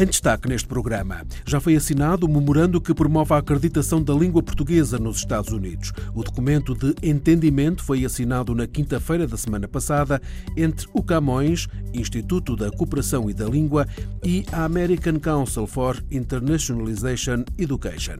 Em destaque neste programa, já foi assinado o memorando que promove a acreditação da língua portuguesa nos Estados Unidos. O documento de entendimento foi assinado na quinta-feira da semana passada entre o Camões, Instituto da Cooperação e da Língua, e a American Council for Internationalization Education.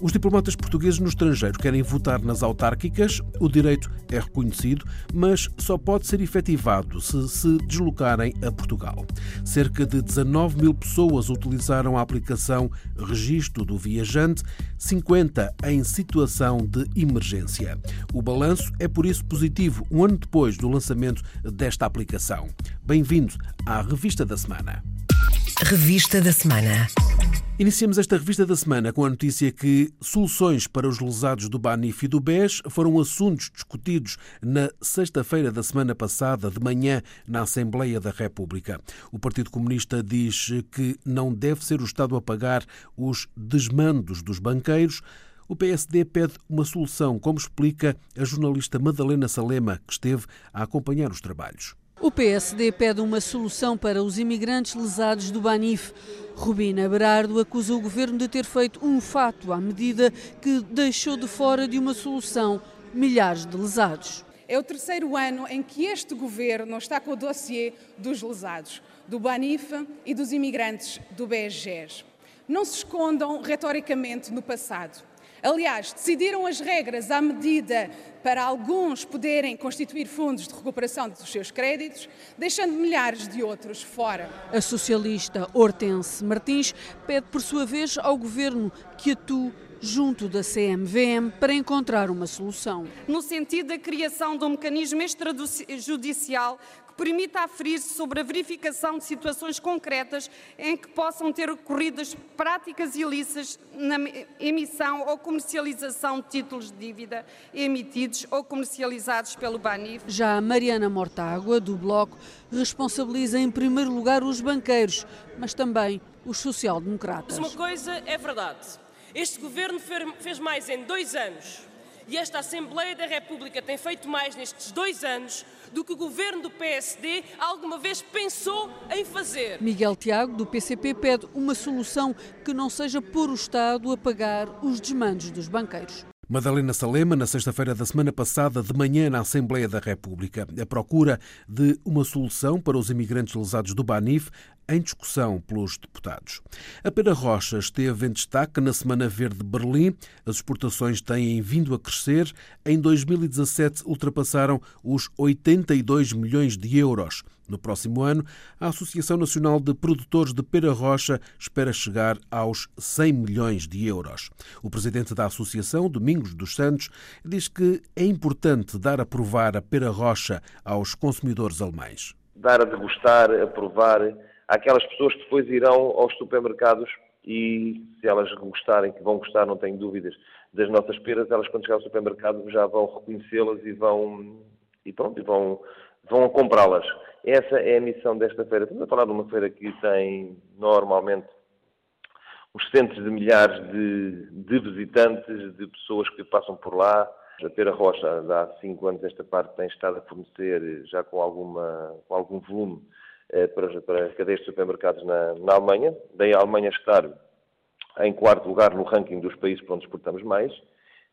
Os diplomatas portugueses no estrangeiro querem votar nas autárquicas. O direito é reconhecido, mas só pode ser efetivado se se deslocarem a Portugal. Cerca de 19 mil pessoas utilizaram a aplicação Registro do Viajante, 50 em situação de emergência. O balanço é por isso positivo, um ano depois do lançamento desta aplicação. Bem-vindo à Revista da Semana. Revista da Semana. Iniciamos esta revista da semana com a notícia que soluções para os lesados do Banif e do BES foram assuntos discutidos na sexta-feira da semana passada, de manhã, na Assembleia da República. O Partido Comunista diz que não deve ser o Estado a pagar os desmandos dos banqueiros. O PSD pede uma solução, como explica a jornalista Madalena Salema, que esteve a acompanhar os trabalhos. O PSD pede uma solução para os imigrantes lesados do Banif. Rubina Berardo acusa o governo de ter feito um fato à medida que deixou de fora de uma solução milhares de lesados. É o terceiro ano em que este governo está com o dossiê dos lesados, do Banif e dos imigrantes do BSGES. Não se escondam retoricamente no passado. Aliás, decidiram as regras à medida para alguns poderem constituir fundos de recuperação dos seus créditos, deixando milhares de outros fora. A socialista Hortense Martins pede, por sua vez, ao governo que atue junto da CMVM para encontrar uma solução. No sentido da criação de um mecanismo extrajudicial permita aferir-se sobre a verificação de situações concretas em que possam ter ocorrido práticas ilícitas na emissão ou comercialização de títulos de dívida emitidos ou comercializados pelo BANIF. Já a Mariana Mortágua, do Bloco, responsabiliza em primeiro lugar os banqueiros, mas também os social-democratas. Uma coisa é verdade. Este governo fez mais em dois anos e esta Assembleia da República tem feito mais nestes dois anos do que o governo do PSD alguma vez pensou em fazer. Miguel Tiago, do PCP, pede uma solução que não seja pôr o Estado a pagar os desmandos dos banqueiros. Madalena Salema, na sexta-feira da semana passada, de manhã, na Assembleia da República, a procura de uma solução para os imigrantes lesados do Banif em discussão pelos deputados. A Pera Rocha esteve em destaque na Semana Verde de Berlim. As exportações têm vindo a crescer. Em 2017 ultrapassaram os 82 milhões de euros. No próximo ano, a Associação Nacional de Produtores de Pera Rocha espera chegar aos 100 milhões de euros. O presidente da associação, Domingos dos Santos, diz que é importante dar a provar a pera rocha aos consumidores alemães. Dar a degustar, a provar àquelas pessoas que depois irão aos supermercados e se elas gostarem, que vão gostar, não tenho dúvidas, das nossas peras, elas quando chegar ao supermercado já vão reconhecê-las e vão e pronto, vão, vão comprá-las. Essa é a missão desta feira. Estamos a falar de uma feira que tem normalmente uns centros de milhares de, de visitantes, de pessoas que passam por lá. A Pera Rocha, há cinco anos esta parte, tem estado a fornecer já com, alguma, com algum volume eh, para, para cadeias de supermercados na, na Alemanha. Daí a Alemanha estar em quarto lugar no ranking dos países para onde exportamos mais.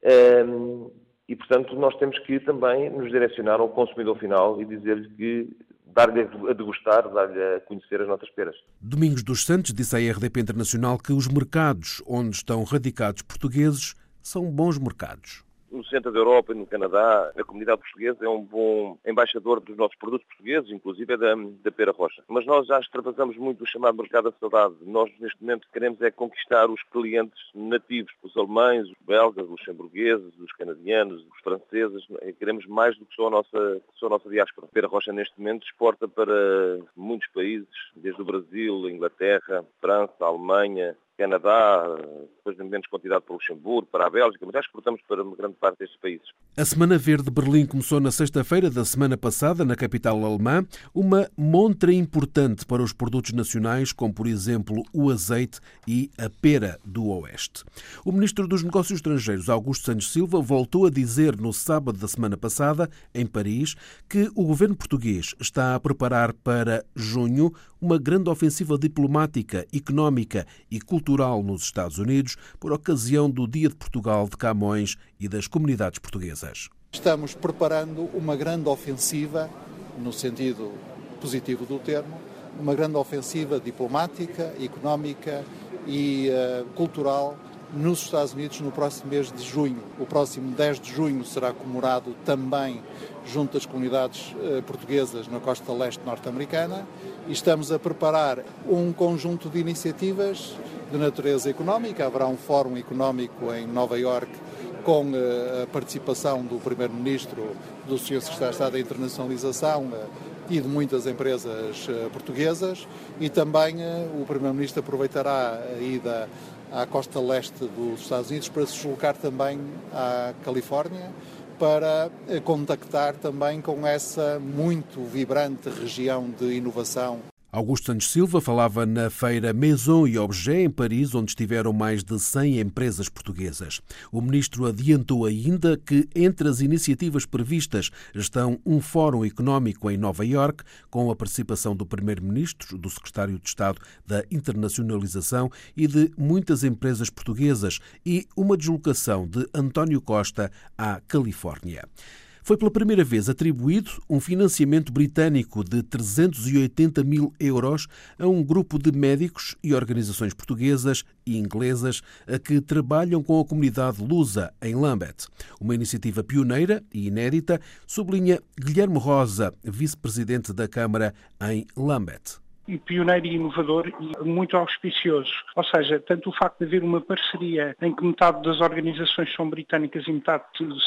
Ehm, e, portanto, nós temos que também nos direcionar ao consumidor final e dizer-lhe que dar-lhe a degustar, dar-lhe a conhecer as nossas peras. Domingos dos Santos disse à RDP Internacional que os mercados onde estão radicados portugueses são bons mercados no centro da Europa e no Canadá, a comunidade portuguesa é um bom embaixador dos nossos produtos portugueses, inclusive é da, da pera rocha. Mas nós já extravasamos muito o chamado mercado da saudade. Nós, neste momento, queremos é conquistar os clientes nativos, os alemães, os belgas, os luxemburgueses, os canadianos, os franceses. Queremos mais do que só a nossa, só a nossa diáspora. A pera rocha, neste momento, exporta para muitos países, desde o Brasil, Inglaterra, França, Alemanha, Canadá, depois em menos quantidade para o Luxemburgo, para a Bélgica, mas já exportamos para uma grande parte destes países. A Semana Verde de Berlim começou na sexta-feira da semana passada, na capital alemã, uma montra importante para os produtos nacionais, como por exemplo o azeite e a pera do Oeste. O ministro dos Negócios Estrangeiros, Augusto Santos Silva, voltou a dizer no sábado da semana passada, em Paris, que o governo português está a preparar para junho uma grande ofensiva diplomática, económica e cultural nos Estados Unidos por ocasião do Dia de Portugal de Camões e das comunidades portuguesas. Estamos preparando uma grande ofensiva, no sentido positivo do termo, uma grande ofensiva diplomática, económica e uh, cultural nos Estados Unidos no próximo mês de junho. O próximo 10 de junho será comemorado também junto às comunidades uh, portuguesas na costa leste norte-americana e estamos a preparar um conjunto de iniciativas de natureza económica. Haverá um fórum económico em Nova Iorque com uh, a participação do Primeiro-Ministro, do Sr. Secretário de Estado da Internacionalização, e de muitas empresas eh, portuguesas e também eh, o Primeiro-Ministro aproveitará a ida à costa leste dos Estados Unidos para se deslocar também à Califórnia para eh, contactar também com essa muito vibrante região de inovação Augusto Santos Silva falava na feira Maison e Objet em Paris, onde estiveram mais de 100 empresas portuguesas. O ministro adiantou ainda que entre as iniciativas previstas estão um fórum económico em Nova Iorque, com a participação do primeiro-ministro, do secretário de Estado da Internacionalização e de muitas empresas portuguesas e uma deslocação de António Costa à Califórnia foi pela primeira vez atribuído um financiamento britânico de 380 mil euros a um grupo de médicos e organizações portuguesas e inglesas a que trabalham com a comunidade lusa em Lambeth. Uma iniciativa pioneira e inédita, sublinha Guilherme Rosa, vice-presidente da Câmara em Lambeth e pioneiro e inovador e muito auspicioso. Ou seja, tanto o facto de haver uma parceria em que metade das organizações são britânicas e metade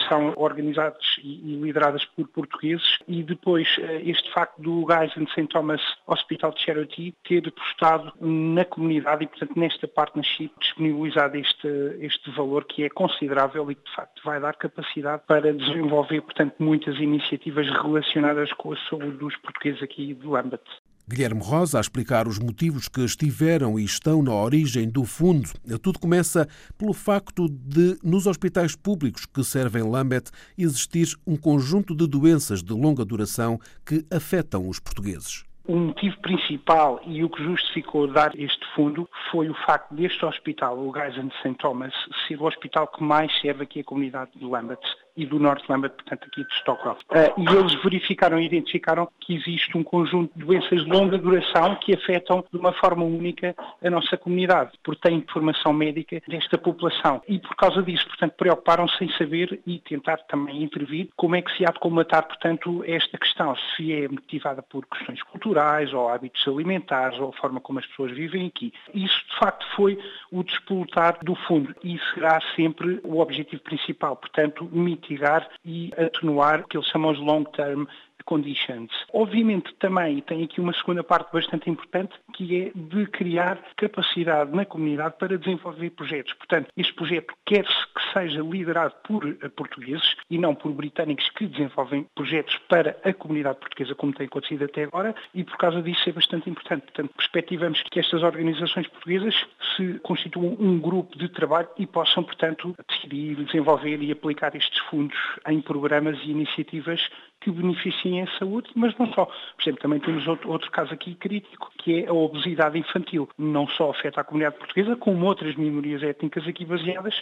são organizadas e lideradas por portugueses e depois eh, este facto do Guys and St. Thomas Hospital Charity ter apostado na comunidade e, portanto, nesta partnership disponibilizado este, este valor que é considerável e que, de facto, vai dar capacidade para desenvolver, portanto, muitas iniciativas relacionadas com a saúde dos portugueses aqui do Lambert. Guilherme Rosa a explicar os motivos que estiveram e estão na origem do fundo. Tudo começa pelo facto de, nos hospitais públicos que servem Lambeth, existir um conjunto de doenças de longa duração que afetam os portugueses. O motivo principal e o que justificou dar este fundo foi o facto deste hospital, o Geisen St. Thomas, ser o hospital que mais serve aqui a comunidade de Lambeth e do Norte Lambert, portanto aqui de Stockholm. Uh, e eles verificaram e identificaram que existe um conjunto de doenças de longa duração que afetam de uma forma única a nossa comunidade, porque têm informação médica desta população. E por causa disso, portanto, preocuparam-se em saber e tentar também intervir como é que se há de combatar, portanto, esta questão, se é motivada por questões culturais ou hábitos alimentares ou a forma como as pessoas vivem aqui. Isso, de facto, foi o despolutar do fundo e será sempre o objetivo principal, portanto, mitigar e atenuar o que eles chamam de long-term conditions. Obviamente também tem aqui uma segunda parte bastante importante que é de criar capacidade na comunidade para desenvolver projetos. Portanto, este projeto quer-se que seja liderado por eh, portugueses e não por britânicos que desenvolvem projetos para a comunidade portuguesa, como tem acontecido até agora, e por causa disso é bastante importante. Portanto, perspectivamos que estas organizações portuguesas se constituam um grupo de trabalho e possam, portanto, decidir, desenvolver e aplicar estes fundos em programas e iniciativas que beneficiem a saúde, mas não só. Por exemplo, também temos outro, outro caso aqui crítico, que é a obesidade infantil. Não só afeta a comunidade portuguesa, como outras minorias étnicas aqui baseadas,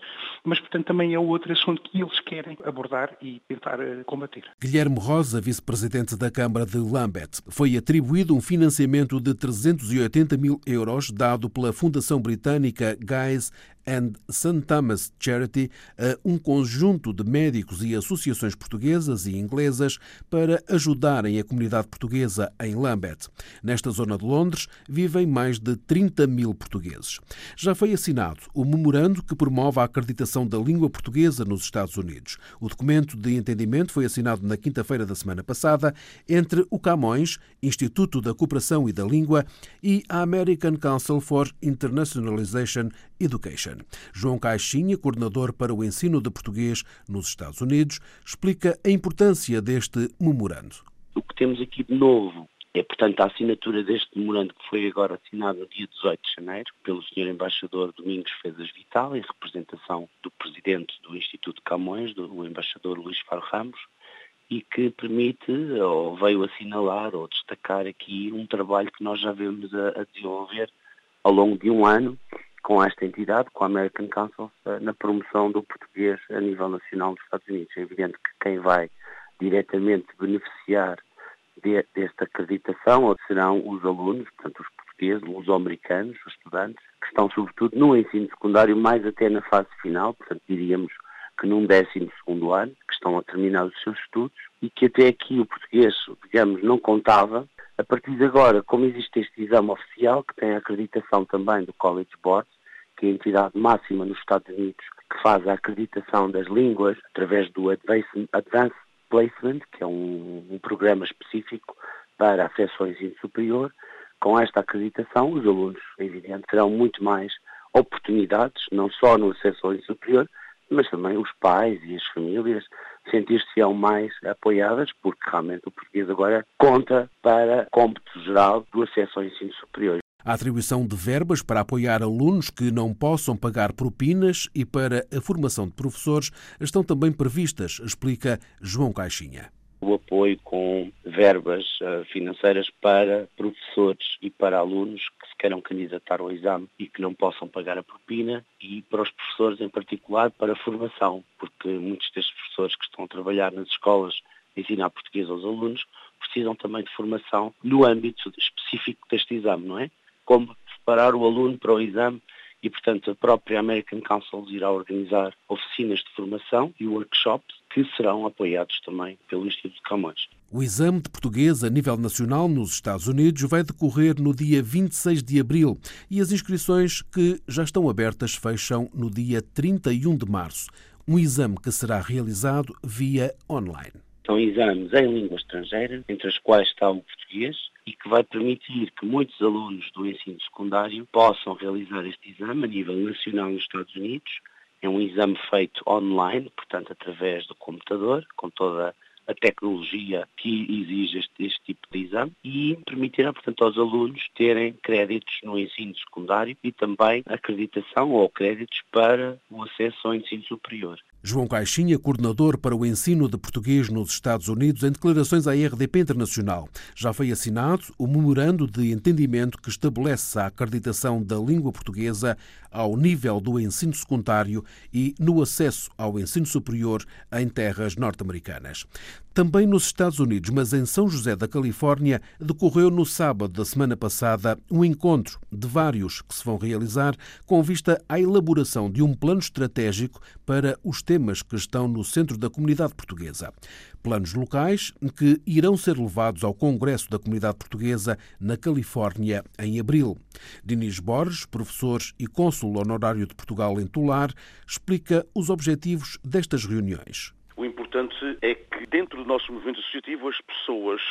mas, portanto, também é outro assunto que eles querem abordar e tentar eh, combater. Guilherme Rosa, vice-presidente da Câmara de Lambeth, foi atribuído um financiamento de 380 mil euros dado pela Fundação Britânica Guys and St. Thomas Charity a um conjunto de médicos e associações portuguesas e inglesas para ajudarem a comunidade portuguesa em Lambeth. Nesta zona de Londres vivem mais de 30 mil portugueses. Já foi assinado o memorando que promove a acreditação da língua portuguesa nos Estados Unidos. O documento de entendimento foi assinado na quinta-feira da semana passada entre o Camões, Instituto da Cooperação e da Língua, e a American Council for Internationalization Education. João Caixinha, coordenador para o ensino de português nos Estados Unidos, explica a importância deste memorando. O que temos aqui de novo é, portanto, a assinatura deste memorando que foi agora assinado no dia 18 de janeiro pelo Sr. Embaixador Domingos Fezas Vital, em representação do Presidente do Instituto Camões, do Embaixador Luís Faro Ramos, e que permite, ou veio assinalar, ou destacar aqui um trabalho que nós já vemos a, a desenvolver ao longo de um ano com esta entidade, com a American Council, eh, na promoção do português a nível nacional dos Estados Unidos. É evidente que quem vai diretamente beneficiar de, desta acreditação serão os alunos, portanto os portugueses, os americanos, os estudantes, que estão sobretudo no ensino secundário, mais até na fase final, portanto diríamos que num décimo segundo ano, que estão a terminar os seus estudos, e que até aqui o português, digamos, não contava. A partir de agora, como existe este exame oficial, que tem a acreditação também do College Board, que é a entidade máxima nos Estados Unidos que faz a acreditação das línguas através do Advanced Placement, que é um, um programa específico para acesso ao ensino superior. Com esta acreditação, os alunos, é evidente, terão muito mais oportunidades, não só no acesso ao ensino superior, mas também os pais e as famílias sentir-se-ão mais apoiadas, porque realmente o português agora conta para cômputo geral do acesso ao ensino superior. A atribuição de verbas para apoiar alunos que não possam pagar propinas e para a formação de professores estão também previstas, explica João Caixinha o apoio com verbas uh, financeiras para professores e para alunos que se queiram candidatar ao exame e que não possam pagar a propina e para os professores em particular para a formação, porque muitos destes professores que estão a trabalhar nas escolas ensinar português aos alunos precisam também de formação no âmbito específico deste exame, não é? Como preparar o aluno para o exame e, portanto, a própria American Council irá organizar oficinas de formação e workshops que serão apoiados também pelo Instituto Camões. O exame de português a nível nacional nos Estados Unidos vai decorrer no dia 26 de abril e as inscrições que já estão abertas fecham no dia 31 de março. Um exame que será realizado via online. São exames em língua estrangeira, entre as quais está o português, e que vai permitir que muitos alunos do ensino secundário possam realizar este exame a nível nacional nos Estados Unidos. É um exame feito online, portanto, através do computador, com toda a tecnologia que exige este, este, tipo de exame e permitirá, portanto, aos alunos terem créditos no ensino secundário e também acreditação ou créditos para o acesso ao ensino superior. João Caixinha, coordenador para o ensino de português nos Estados Unidos, em declarações à RDP Internacional. Já foi assinado o memorando de entendimento que estabelece a acreditação da língua portuguesa ao nível do ensino secundário e no acesso ao ensino superior em terras norte-americanas. Também nos Estados Unidos, mas em São José da Califórnia, decorreu no sábado da semana passada um encontro de vários que se vão realizar com vista à elaboração de um plano estratégico para os temas que estão no centro da comunidade portuguesa. Planos locais que irão ser levados ao Congresso da Comunidade Portuguesa na Califórnia em abril. Dinis Borges, professor e cônsul honorário de Portugal em Tular, explica os objetivos destas reuniões. O importante é que dentro do nosso movimento associativo as pessoas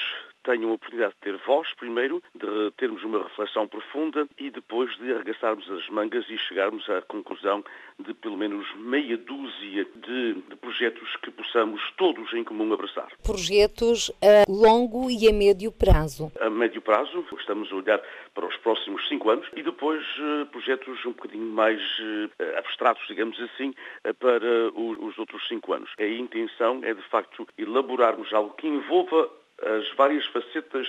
tenham a oportunidade de ter voz, primeiro, de termos uma reflexão profunda e depois de arregaçarmos as mangas e chegarmos à conclusão de pelo menos meia dúzia de, de projetos que possamos todos em comum abraçar. Projetos a longo e a médio prazo. A médio prazo, estamos a olhar para os próximos cinco anos e depois uh, projetos um bocadinho mais uh, abstratos, digamos assim, uh, para os outros cinco anos. A intenção é, de facto, elaborarmos algo que envolva as várias facetas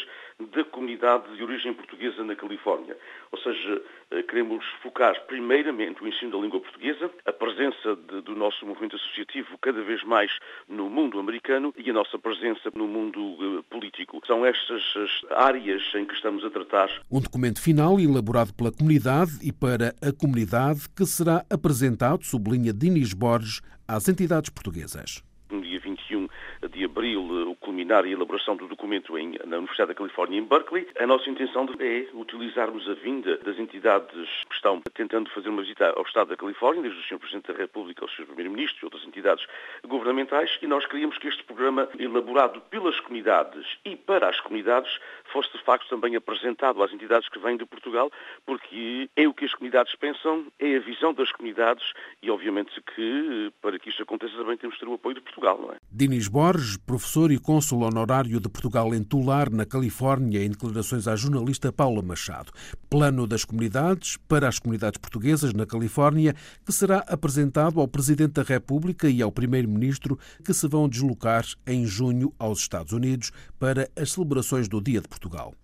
da comunidade de origem portuguesa na Califórnia. Ou seja, eh, queremos focar primeiramente o ensino da língua portuguesa, a presença de, do nosso movimento associativo cada vez mais no mundo americano e a nossa presença no mundo uh, político. São estas as áreas em que estamos a tratar. Um documento final elaborado pela comunidade e para a comunidade que será apresentado, sublinha Dinis Borges, às entidades portuguesas. No dia 21 de abril, terminar a elaboração do documento em, na Universidade da Califórnia, em Berkeley. A nossa intenção é utilizarmos a vinda das entidades que estão tentando fazer uma visita ao Estado da Califórnia, desde o Sr. Presidente da República ao Sr. Primeiro-Ministro e outras entidades governamentais, e nós queríamos que este programa, elaborado pelas comunidades e para as comunidades, fosse de facto também apresentado às entidades que vêm de Portugal, porque é o que as comunidades pensam, é a visão das comunidades e, obviamente, que para que isto aconteça também temos de ter o apoio de Portugal, não é? Dinis Borges, professor e cônsul honorário de Portugal em Tular, na Califórnia, em declarações à jornalista Paula Machado. Plano das comunidades para as comunidades portuguesas na Califórnia, que será apresentado ao Presidente da República e ao Primeiro-Ministro, que se vão deslocar em junho aos Estados Unidos para as celebrações do Dia de Portugal.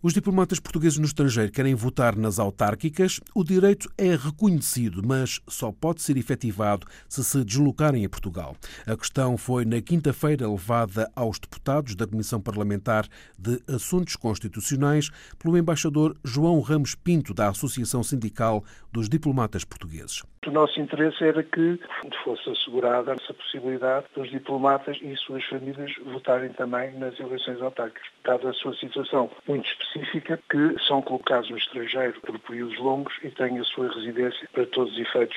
Os diplomatas portugueses no estrangeiro querem votar nas autárquicas. O direito é reconhecido, mas só pode ser efetivado se se deslocarem a Portugal. A questão foi na quinta-feira levada aos deputados da Comissão Parlamentar de Assuntos Constitucionais pelo embaixador João Ramos Pinto, da Associação Sindical dos Diplomatas Portugueses. O nosso interesse era que fosse assegurada essa possibilidade dos diplomatas e suas famílias votarem também nas eleições autárquicas, dada a sua situação muito específica, que são colocados no estrangeiro por períodos longos e têm a sua residência para todos os efeitos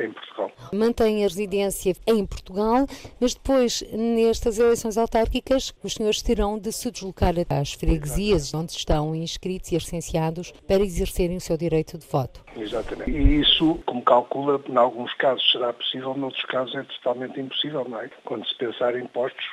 em Portugal. Mantém a residência em Portugal, mas depois, nestas eleições autárquicas, os senhores terão de se deslocar às freguesias onde estão inscritos e licenciados para exercerem o seu direito de voto. Exatamente. E isso, como calcula, em alguns casos será possível, em outros casos é totalmente impossível, não é? Quando se pensar em postos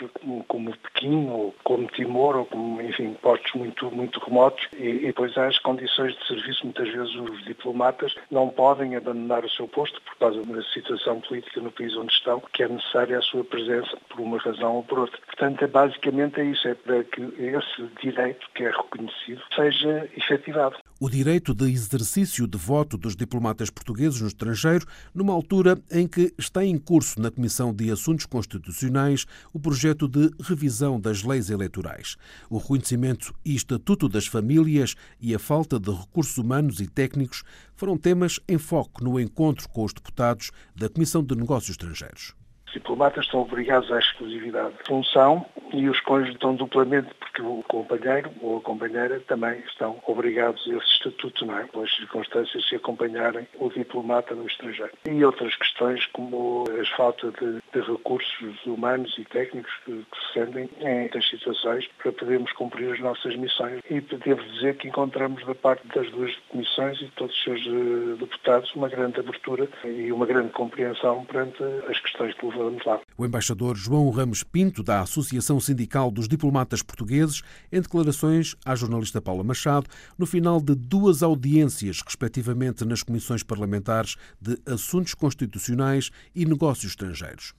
como Pequim, ou como Timor, ou como, enfim, postos muito, muito remotos, e, e depois há as condições de serviço, muitas vezes os diplomatas não podem abandonar o seu posto por causa da situação política no país onde estão, que é necessária a sua presença por uma razão ou por outra. Portanto, é, basicamente é isso, é para que esse direito que é reconhecido seja efetivado o direito de exercício de voto dos diplomatas portugueses no estrangeiro, numa altura em que está em curso na Comissão de Assuntos Constitucionais o projeto de revisão das leis eleitorais. O reconhecimento e estatuto das famílias e a falta de recursos humanos e técnicos foram temas em foco no encontro com os deputados da Comissão de Negócios Estrangeiros. Diplomatas estão obrigados à exclusividade de função e os cônjuges estão duplamente, porque o companheiro ou a companheira também estão obrigados a esse estatuto, não é? Pelas circunstâncias se acompanharem o diplomata no estrangeiro. E outras questões como a falta de, de recursos humanos e técnicos que, que se sentem em muitas situações para podermos cumprir as nossas missões. E devo dizer que encontramos da parte das duas comissões e de todos os seus uh, deputados uma grande abertura e uma grande compreensão perante as questões que levamos lá. O embaixador João Ramos Pinto, da Associação Sindical dos Diplomatas Portugueses, em declarações à jornalista Paula Machado, no final de duas audiências, respectivamente nas comissões parlamentares de Assuntos Constitucionais e Negócios Estrangeiros.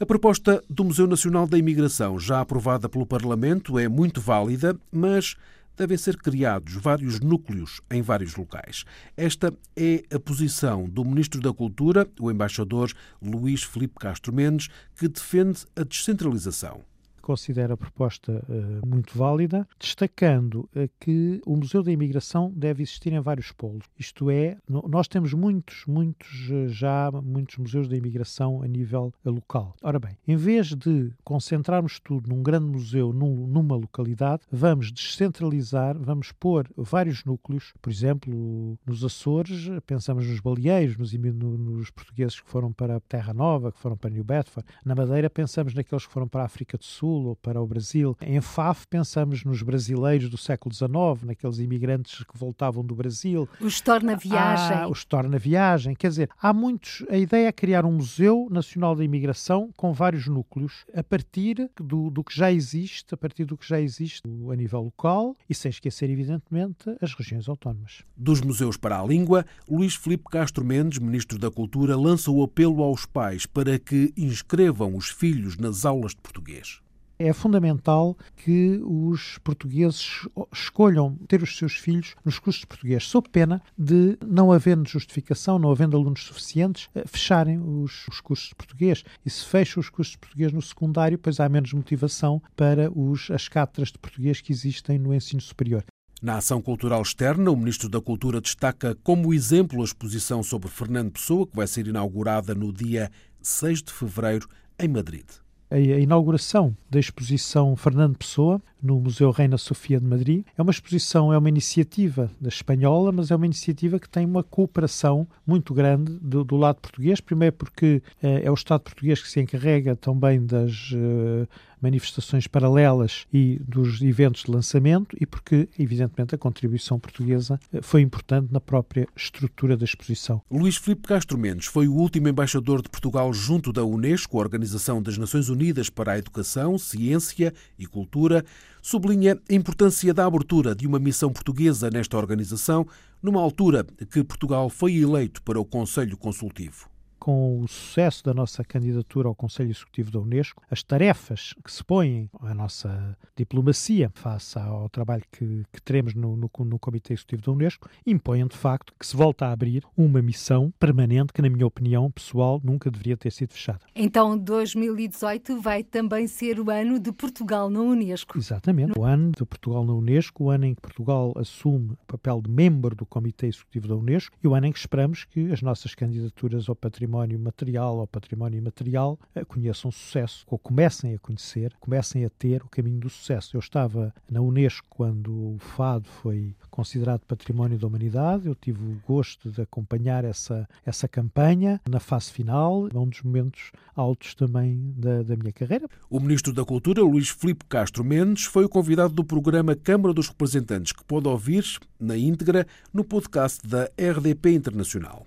A proposta do Museu Nacional da Imigração, já aprovada pelo Parlamento, é muito válida, mas devem ser criados vários núcleos em vários locais. Esta é a posição do Ministro da Cultura, o embaixador Luís Felipe Castro Mendes, que defende a descentralização considera a proposta uh, muito válida, destacando uh, que o Museu da Imigração deve existir em vários polos. Isto é, nós temos muitos, muitos, uh, já muitos museus da imigração a nível local. Ora bem, em vez de concentrarmos tudo num grande museu num, numa localidade, vamos descentralizar, vamos pôr vários núcleos, por exemplo, nos Açores, pensamos nos baleeiros, nos, nos portugueses que foram para Terra Nova, que foram para New Bedford. Na Madeira, pensamos naqueles que foram para a África do Sul, Sul ou para o Brasil. Em FAF pensamos nos brasileiros do século XIX, naqueles imigrantes que voltavam do Brasil. Os torna-viagem. Ah, os torna-viagem. Quer dizer, há muitos... A ideia é criar um Museu Nacional da Imigração com vários núcleos, a partir do, do que já existe, a partir do que já existe a nível local e sem esquecer, evidentemente, as regiões autónomas. Dos museus para a língua, Luís Filipe Castro Mendes, Ministro da Cultura, lança o apelo aos pais para que inscrevam os filhos nas aulas de português é fundamental que os portugueses escolham ter os seus filhos nos cursos de português, sob pena de, não havendo justificação, não havendo alunos suficientes, eh, fecharem os, os cursos de português. E se fecham os cursos de português no secundário, pois há menos motivação para os, as cátedras de português que existem no ensino superior. Na ação cultural externa, o Ministro da Cultura destaca como exemplo a exposição sobre Fernando Pessoa, que vai ser inaugurada no dia 6 de fevereiro em Madrid. A inauguração da exposição Fernando Pessoa no Museu Reina Sofia de Madrid. É uma exposição, é uma iniciativa da espanhola, mas é uma iniciativa que tem uma cooperação muito grande do, do lado português. Primeiro porque é, é o Estado português que se encarrega também das uh, manifestações paralelas e dos eventos de lançamento e porque, evidentemente, a contribuição portuguesa eh, foi importante na própria estrutura da exposição. Luís Filipe Castro Mendes foi o último embaixador de Portugal junto da Unesco, a Organização das Nações Unidas para a Educação, Ciência e Cultura. Sublinha a importância da abertura de uma missão portuguesa nesta organização, numa altura que Portugal foi eleito para o Conselho Consultivo com o sucesso da nossa candidatura ao Conselho Executivo da Unesco, as tarefas que se põem à nossa diplomacia face ao trabalho que, que teremos no, no, no, Comitê Executivo da Unesco impõem de facto que se volta a abrir uma missão permanente que, na minha opinião pessoal, nunca deveria ter sido fechada. Então, 2018 vai também ser o ano de Portugal na Unesco. Exatamente, o ano de Portugal na Unesco, o ano em que Portugal assume o papel de membro do Comitê Executivo da Unesco e o ano em que esperamos que as nossas candidaturas ao património património material ou património imaterial eh, conheçam sucesso, ou comecem a conhecer, comecem a ter o caminho do sucesso. Eu estava na Unesco quando o fado foi considerado património da humanidade, eu tive o gosto de acompanhar essa, essa campanha na fase final, é um dos momentos altos também da, da minha carreira. O Ministro da Cultura, Luís Filipe Castro Mendes, foi o convidado do programa Câmara dos Representantes, que pode ouvir na íntegra no podcast da RDP Internacional.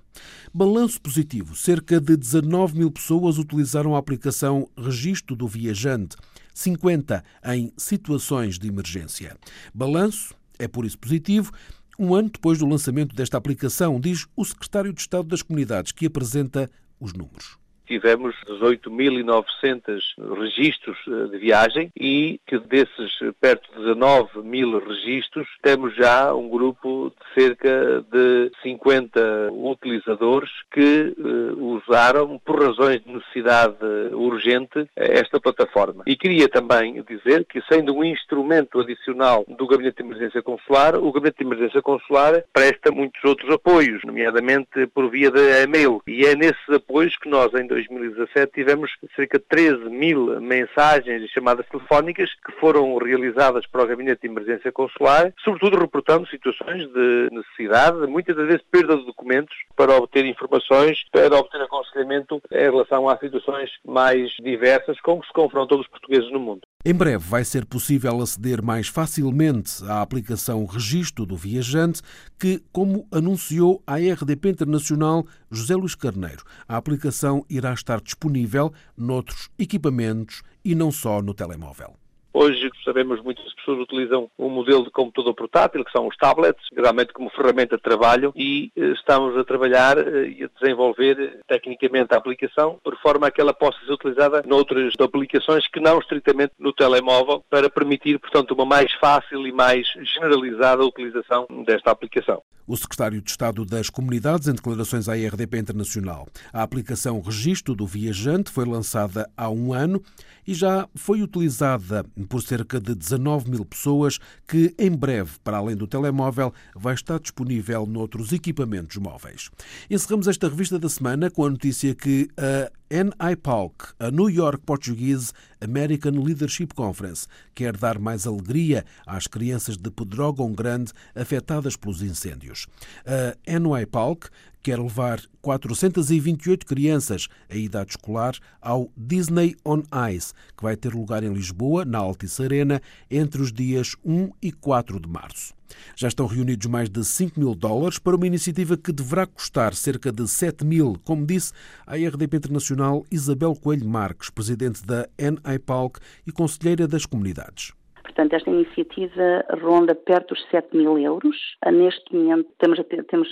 Balanço positivo: cerca de 19 mil pessoas utilizaram a aplicação Registro do Viajante, 50 em situações de emergência. Balanço é por isso positivo. Um ano depois do lançamento desta aplicação, diz o secretário de Estado das Comunidades, que apresenta os números tivemos 18.900 registros eh, de viagem e que desses eh, perto de 19 mil registros temos já um grupo de cerca de 50 utilizadores que uh, usaram por razões de necessidade urgente esta plataforma. E queria também dizer que sendo um instrumento adicional do Gabinete de Emergência Consular, o Gabinete de Emergência Consular presta muitos outros apoios, nomeadamente por via de e-mail. E é nesses apoios que nós em 2017 tivemos cerca de 13 mil mensagens e chamadas telefónicas que foram realizadas para o Gabinete de Emergência Consular, sobretudo reportando situações de necessidade, muitas das vezes perda de documentos para obter informações, para obter aconselhamento em relação a situações mais diversas com que se confrontam os portugueses no mundo. Em breve vai ser possível aceder mais facilmente à aplicação Registro do Viajante, que, como anunciou a RDP Internacional José Luís Carneiro, a aplicação irá estar disponível noutros equipamentos e não só no telemóvel. Hoje sabemos muitas pessoas utilizam um modelo de computador portátil, que são os tablets, geralmente como ferramenta de trabalho, e eh, estamos a trabalhar eh, e a desenvolver tecnicamente a aplicação, por forma a que ela possa ser utilizada noutras aplicações que não estritamente no telemóvel, para permitir, portanto, uma mais fácil e mais generalizada utilização desta aplicação. O secretário de Estado das Comunidades, em declarações à RDP Internacional. A aplicação Registro do Viajante foi lançada há um ano e já foi utilizada por cerca de 19 mil pessoas, que em breve, para além do telemóvel, vai estar disponível noutros equipamentos móveis. Encerramos esta revista da semana com a notícia que a NIPALC, a New York Portuguese American Leadership Conference, quer dar mais alegria às crianças de Pedrógão Grande afetadas pelos incêndios. A NIPALC quer levar 428 crianças a idade escolar ao Disney on Ice, que vai ter lugar em Lisboa, na Altice Arena, entre os dias 1 e 4 de março. Já estão reunidos mais de 5 mil dólares para uma iniciativa que deverá custar cerca de 7 mil, como disse a RDP Internacional Isabel Coelho Marques, presidente da NIPALC e conselheira das comunidades. Portanto, esta iniciativa ronda perto dos 7 mil euros. Ah, neste momento, temos, temos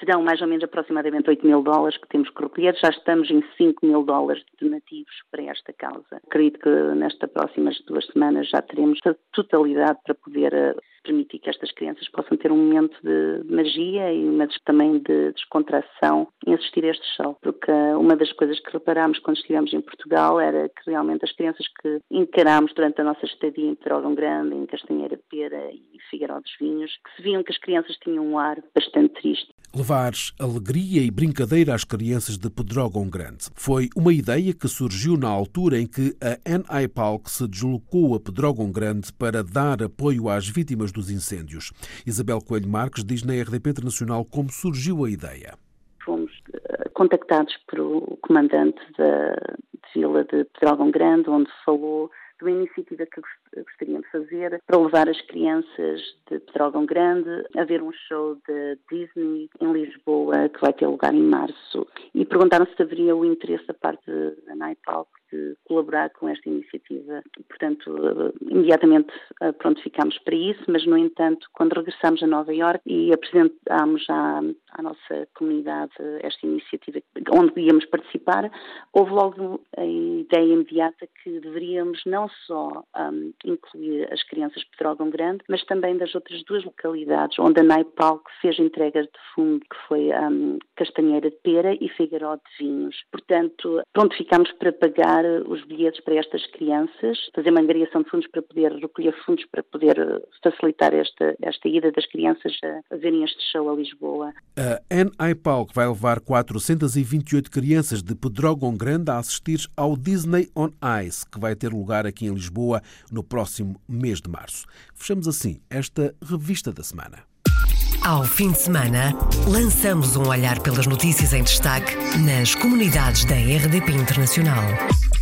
serão mais ou menos aproximadamente 8 mil dólares que temos que recolher. Já estamos em 5 mil dólares donativos para esta causa. Acredito que nestas próximas duas semanas já teremos a totalidade para poder ah, permitir que estas crianças possam ter um momento de magia e mas também de descontração em assistir a este show. Porque uma das coisas que reparámos quando estivemos em Portugal era que realmente as crianças que encarámos durante a nossa estadia em Pedrógão Grande, em Castanheira Pera e Figueiró dos Vinhos, que se viam que as crianças tinham um ar bastante triste. Levar alegria e brincadeira às crianças de Pedrógão Grande. Foi uma ideia que surgiu na altura em que a NIPALC se deslocou a Pedrógão Grande para dar apoio às vítimas dos incêndios. Isabel Coelho Marques diz na RDP Internacional como surgiu a ideia. Fomos eh, contactados pelo comandante da Vila de Pedrógão Grande, onde falou de uma iniciativa que gostariam de fazer para levar as crianças de Pedrógão Grande a ver um show de Disney em Lisboa que vai ter lugar em março. E perguntaram se haveria o interesse da parte da Naipal colaborar com esta iniciativa. Portanto, imediatamente eh, pronto ficámos para isso, mas no entanto, quando regressamos a Nova Iorque e apresentámos à, à nossa comunidade esta iniciativa onde íamos participar, houve logo a ideia imediata que deveríamos não só um, incluir as crianças de Pedrógão Grande, mas também das outras duas localidades onde a NAIPAL fez entregas de fundo, que foi um, Castanheira de Pera e Figueiró de Vinhos. Portanto, pronto ficámos para pagar os bilhetes para estas crianças, fazer uma angariação de fundos para poder recolher fundos para poder eh, facilitar esta, esta ida das crianças a, a verem este show a Lisboa. A NIPAL vai levar 428 crianças de Pedrógão Grande a assistir ao Disney on Ice, que vai ter lugar aqui em Lisboa no próximo mês de março. Fechamos assim esta revista da semana. Ao fim de semana, lançamos um olhar pelas notícias em destaque nas comunidades da RDP Internacional.